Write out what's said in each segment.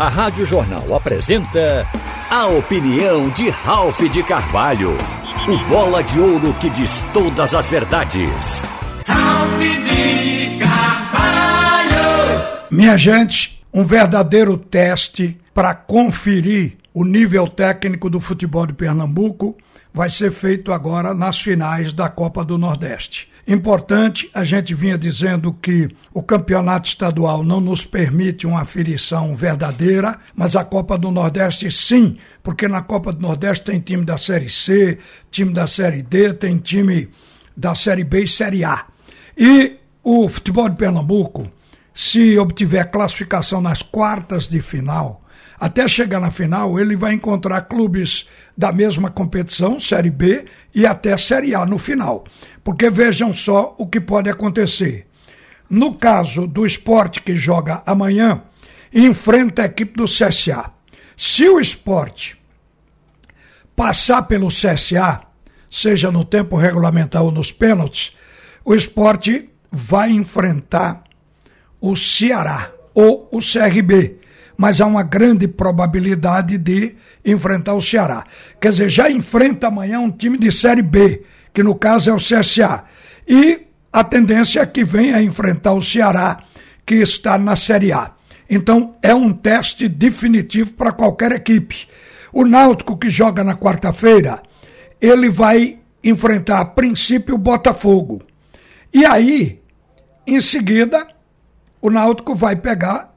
A Rádio Jornal apresenta a opinião de Ralph de Carvalho. O bola de ouro que diz todas as verdades. Ralph de Carvalho. Minha gente, um verdadeiro teste para conferir o nível técnico do futebol de Pernambuco vai ser feito agora nas finais da Copa do Nordeste. Importante, a gente vinha dizendo que o campeonato estadual não nos permite uma aferição verdadeira, mas a Copa do Nordeste sim, porque na Copa do Nordeste tem time da Série C, time da Série D, tem time da Série B e Série A. E o futebol de Pernambuco, se obtiver classificação nas quartas de final, até chegar na final, ele vai encontrar clubes da mesma competição, Série B, e até Série A no final. Porque vejam só o que pode acontecer. No caso do esporte que joga amanhã, enfrenta a equipe do CSA. Se o esporte passar pelo CSA, seja no tempo regulamentar ou nos pênaltis, o esporte vai enfrentar o Ceará ou o CRB mas há uma grande probabilidade de enfrentar o Ceará. Quer dizer, já enfrenta amanhã um time de Série B, que no caso é o CSA. E a tendência é que venha enfrentar o Ceará, que está na Série A. Então, é um teste definitivo para qualquer equipe. O Náutico, que joga na quarta-feira, ele vai enfrentar a princípio o Botafogo. E aí, em seguida, o Náutico vai pegar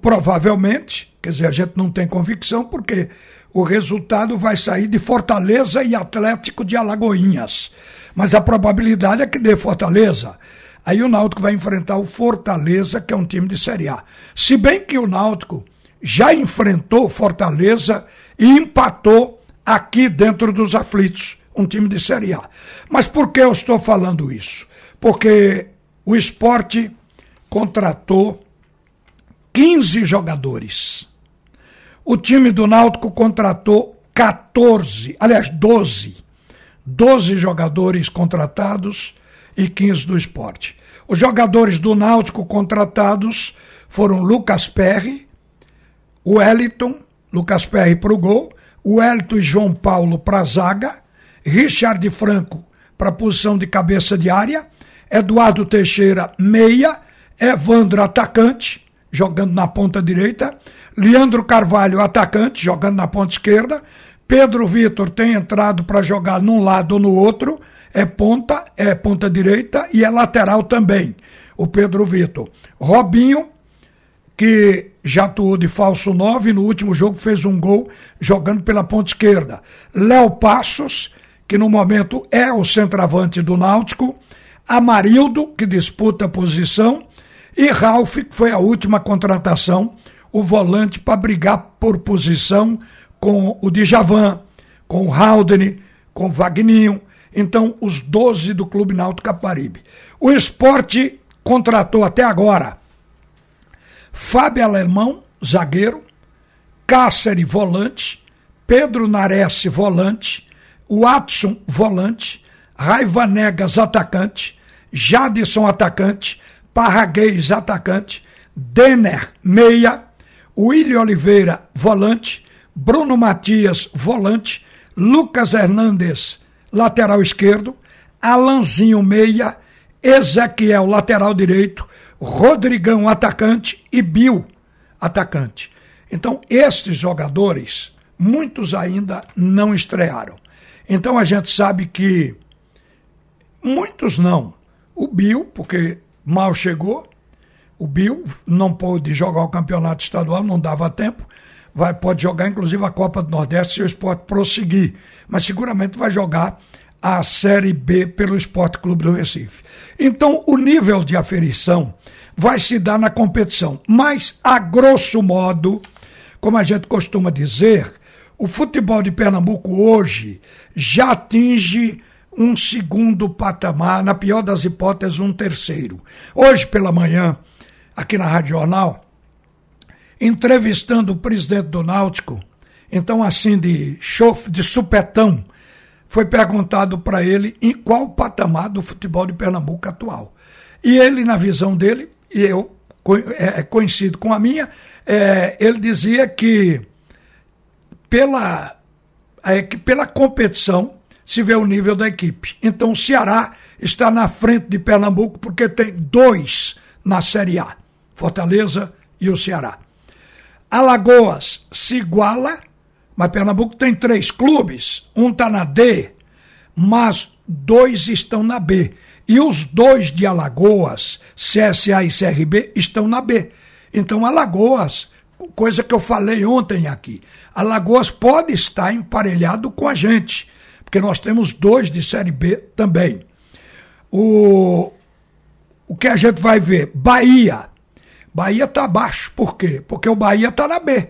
provavelmente, quer dizer, a gente não tem convicção, porque o resultado vai sair de Fortaleza e Atlético de Alagoinhas. Mas a probabilidade é que dê Fortaleza. Aí o Náutico vai enfrentar o Fortaleza, que é um time de Série A. Se bem que o Náutico já enfrentou Fortaleza e empatou aqui dentro dos aflitos, um time de Série A. Mas por que eu estou falando isso? Porque o esporte contratou 15 jogadores. O time do Náutico contratou 14, aliás, 12. 12 jogadores contratados e 15 do esporte. Os jogadores do Náutico contratados foram Lucas Perry, Wellington, Lucas Perry para o gol, Wellington e João Paulo para a zaga, Richard Franco para a posição de cabeça de área, Eduardo Teixeira, meia, Evandro, atacante, jogando na ponta direita, Leandro Carvalho, atacante, jogando na ponta esquerda, Pedro Vitor tem entrado para jogar num lado ou no outro, é ponta, é ponta direita e é lateral também, o Pedro Vitor. Robinho, que já atuou de falso 9, no último jogo fez um gol jogando pela ponta esquerda. Léo Passos, que no momento é o centroavante do Náutico. Amarildo, que disputa a posição. E Ralph, que foi a última contratação, o volante para brigar por posição com o Djavan, com o Haldane, com o Vagninho. Então, os 12 do Clube Náutico Caparibe. O esporte contratou até agora Fábio Alemão, zagueiro, Cáceres, volante, Pedro Nares, volante, Watson, volante, Raiva Negas, atacante, Jadson, atacante, Parraguês, atacante, Denner, meia, William Oliveira, volante, Bruno Matias, volante, Lucas Hernandes, lateral esquerdo, Alanzinho, meia, Ezequiel, lateral direito, Rodrigão, atacante e Bill, atacante. Então, estes jogadores, muitos ainda não estrearam. Então, a gente sabe que muitos não. O Bill, porque mal chegou. O Bill não pôde jogar o campeonato estadual, não dava tempo. Vai, pode jogar, inclusive, a Copa do Nordeste se o esporte prosseguir. Mas seguramente vai jogar a Série B pelo Esporte Clube do Recife. Então, o nível de aferição vai se dar na competição. Mas, a grosso modo, como a gente costuma dizer, o futebol de Pernambuco hoje já atinge um segundo patamar, na pior das hipóteses, um terceiro. Hoje pela manhã, aqui na Rádio Jornal, entrevistando o presidente do Náutico, então assim de chofe, de supetão, foi perguntado para ele em qual patamar do futebol de Pernambuco atual. E ele, na visão dele, e eu é, é conhecido com a minha, é, ele dizia que pela, é, que pela competição se vê o nível da equipe. Então o Ceará está na frente de Pernambuco porque tem dois na Série A: Fortaleza e o Ceará. Alagoas se iguala, mas Pernambuco tem três clubes. Um está na D, mas dois estão na B. E os dois de Alagoas, CSA e CRB, estão na B. Então, Alagoas, coisa que eu falei ontem aqui, Alagoas pode estar emparelhado com a gente, porque nós temos dois de Série B também. O, o que a gente vai ver? Bahia. Bahia está abaixo. Por quê? Porque o Bahia está na B.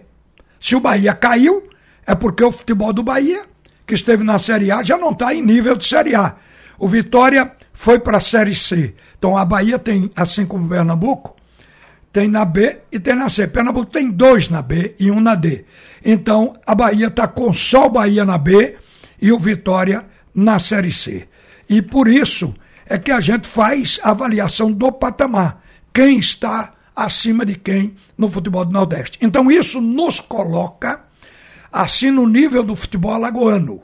Se o Bahia caiu, é porque o futebol do Bahia, que esteve na Série A, já não está em nível de Série A. O Vitória foi para a Série C. Então a Bahia tem, assim como o Pernambuco, tem na B e tem na C. Pernambuco tem dois na B e um na D. Então a Bahia está com só o Bahia na B e o Vitória na Série C. E por isso é que a gente faz a avaliação do patamar. Quem está acima de quem no futebol do Nordeste. Então isso nos coloca assim no nível do futebol alagoano.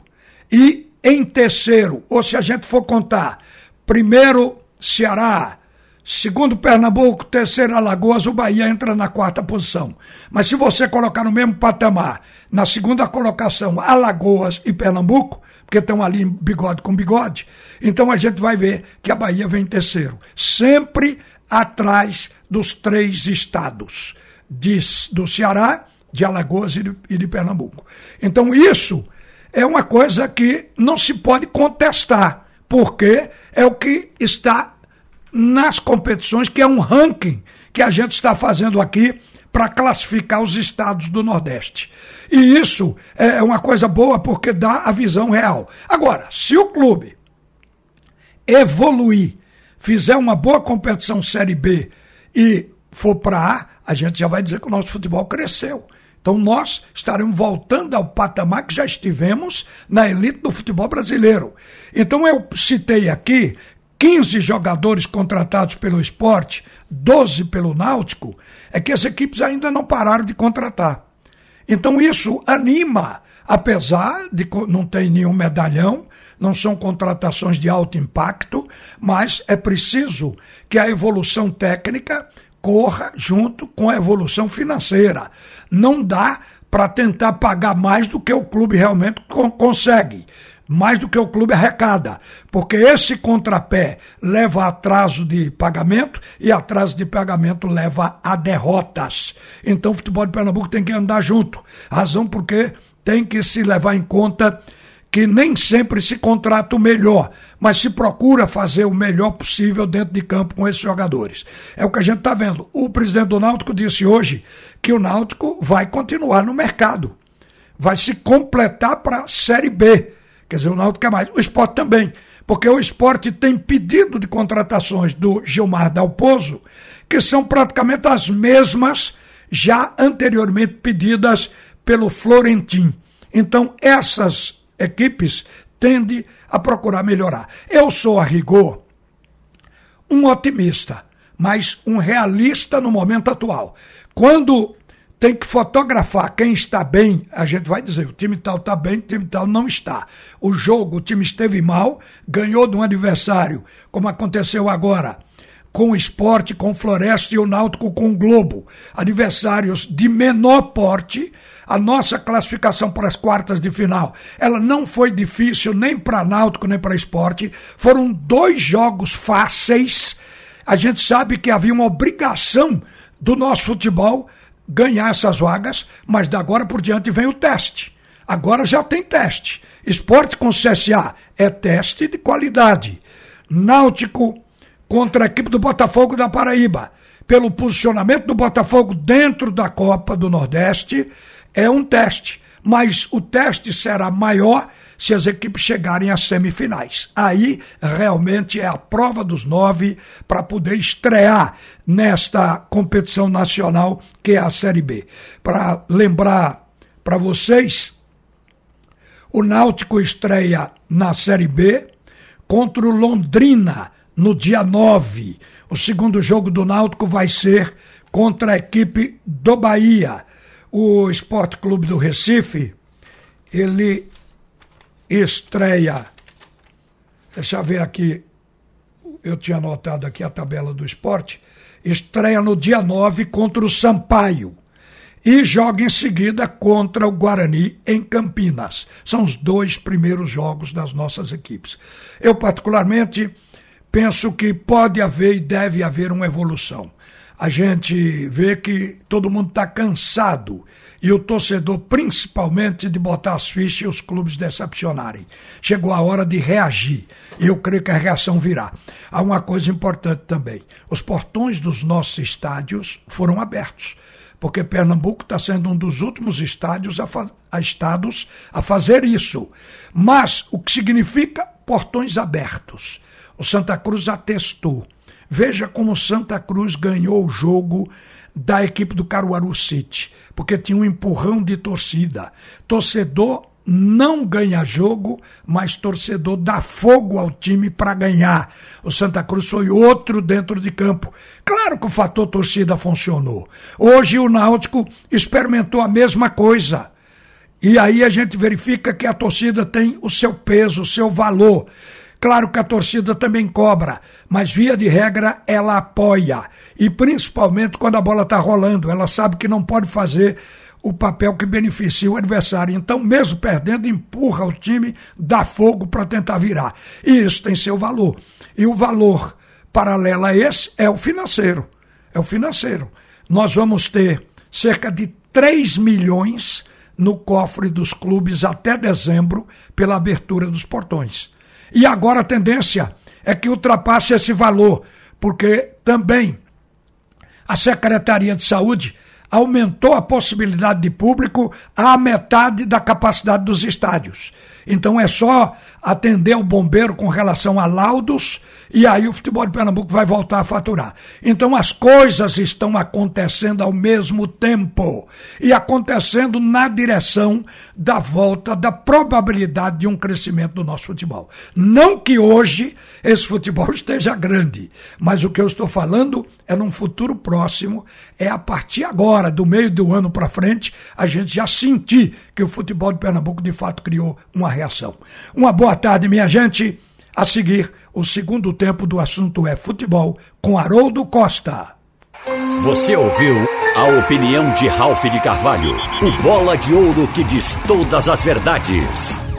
E em terceiro, ou se a gente for contar, primeiro Ceará, segundo Pernambuco, terceiro Alagoas, o Bahia entra na quarta posição. Mas se você colocar no mesmo patamar, na segunda colocação, Alagoas e Pernambuco, porque estão ali bigode com bigode, então a gente vai ver que a Bahia vem em terceiro. Sempre atrás dos três estados, de, do Ceará, de Alagoas e de, e de Pernambuco. Então isso é uma coisa que não se pode contestar, porque é o que está nas competições, que é um ranking que a gente está fazendo aqui para classificar os estados do Nordeste. E isso é uma coisa boa porque dá a visão real. Agora, se o clube evoluir, fizer uma boa competição Série B e for para A, a gente já vai dizer que o nosso futebol cresceu. Então nós estaremos voltando ao patamar que já estivemos na elite do futebol brasileiro. Então eu citei aqui 15 jogadores contratados pelo esporte, 12 pelo Náutico, é que as equipes ainda não pararam de contratar. Então isso anima, apesar de não ter nenhum medalhão, não são contratações de alto impacto, mas é preciso que a evolução técnica corra junto com a evolução financeira. Não dá para tentar pagar mais do que o clube realmente consegue, mais do que o clube arrecada, porque esse contrapé leva a atraso de pagamento e atraso de pagamento leva a derrotas. Então o futebol de Pernambuco tem que andar junto. Razão porque tem que se levar em conta que nem sempre se contrata o melhor, mas se procura fazer o melhor possível dentro de campo com esses jogadores. É o que a gente está vendo. O presidente do Náutico disse hoje que o Náutico vai continuar no mercado, vai se completar para a Série B. Quer dizer, o Náutico quer mais. O esporte também, porque o esporte tem pedido de contratações do Gilmar Dalpozo, que são praticamente as mesmas já anteriormente pedidas pelo Florentim. Então, essas equipes tende a procurar melhorar. Eu sou, a rigor, um otimista, mas um realista no momento atual. Quando tem que fotografar quem está bem, a gente vai dizer, o time tal está bem, o time tal não está. O jogo, o time esteve mal, ganhou de um adversário, como aconteceu agora com o esporte, com o Floresta e o Náutico com o Globo. Adversários de menor porte. A nossa classificação para as quartas de final, ela não foi difícil nem para Náutico nem para esporte. Foram dois jogos fáceis. A gente sabe que havia uma obrigação do nosso futebol ganhar essas vagas, mas da agora por diante vem o teste. Agora já tem teste. Esporte com CSA é teste de qualidade. Náutico contra a equipe do Botafogo da Paraíba. Pelo posicionamento do Botafogo dentro da Copa do Nordeste, é um teste. Mas o teste será maior se as equipes chegarem às semifinais. Aí realmente é a prova dos nove para poder estrear nesta competição nacional que é a Série B. Para lembrar para vocês, o Náutico estreia na Série B contra o Londrina no dia 9. O segundo jogo do Náutico vai ser contra a equipe do Bahia. O Esporte Clube do Recife, ele estreia. Deixa eu ver aqui. Eu tinha anotado aqui a tabela do esporte. Estreia no dia 9 contra o Sampaio e joga em seguida contra o Guarani em Campinas. São os dois primeiros jogos das nossas equipes. Eu, particularmente, penso que pode haver e deve haver uma evolução. A gente vê que todo mundo está cansado e o torcedor, principalmente, de botar as fichas e os clubes decepcionarem. Chegou a hora de reagir e eu creio que a reação virá. Há uma coisa importante também: os portões dos nossos estádios foram abertos porque Pernambuco está sendo um dos últimos estádios a, a estados a fazer isso. Mas o que significa portões abertos? O Santa Cruz atestou. Veja como Santa Cruz ganhou o jogo da equipe do Caruaru City, porque tinha um empurrão de torcida. Torcedor não ganha jogo, mas torcedor dá fogo ao time para ganhar. O Santa Cruz foi outro dentro de campo. Claro que o fator torcida funcionou. Hoje o Náutico experimentou a mesma coisa. E aí a gente verifica que a torcida tem o seu peso, o seu valor. Claro que a torcida também cobra, mas via de regra ela apoia. E principalmente quando a bola está rolando, ela sabe que não pode fazer o papel que beneficia o adversário. Então, mesmo perdendo, empurra o time, dá fogo para tentar virar. E isso tem seu valor. E o valor paralelo a esse é o financeiro. É o financeiro. Nós vamos ter cerca de 3 milhões no cofre dos clubes até dezembro pela abertura dos portões. E agora a tendência é que ultrapasse esse valor, porque também a Secretaria de Saúde aumentou a possibilidade de público à metade da capacidade dos estádios. Então é só atender o bombeiro com relação a laudos e aí o futebol de Pernambuco vai voltar a faturar. Então as coisas estão acontecendo ao mesmo tempo e acontecendo na direção da volta da probabilidade de um crescimento do nosso futebol. Não que hoje esse futebol esteja grande, mas o que eu estou falando é num futuro próximo, é a partir agora, do meio do ano para frente, a gente já sentir que o futebol de Pernambuco de fato criou uma reação. Uma boa tarde, minha gente. A seguir, o segundo tempo do assunto é futebol com Haroldo Costa. Você ouviu a opinião de Ralph de Carvalho, o bola de ouro que diz todas as verdades.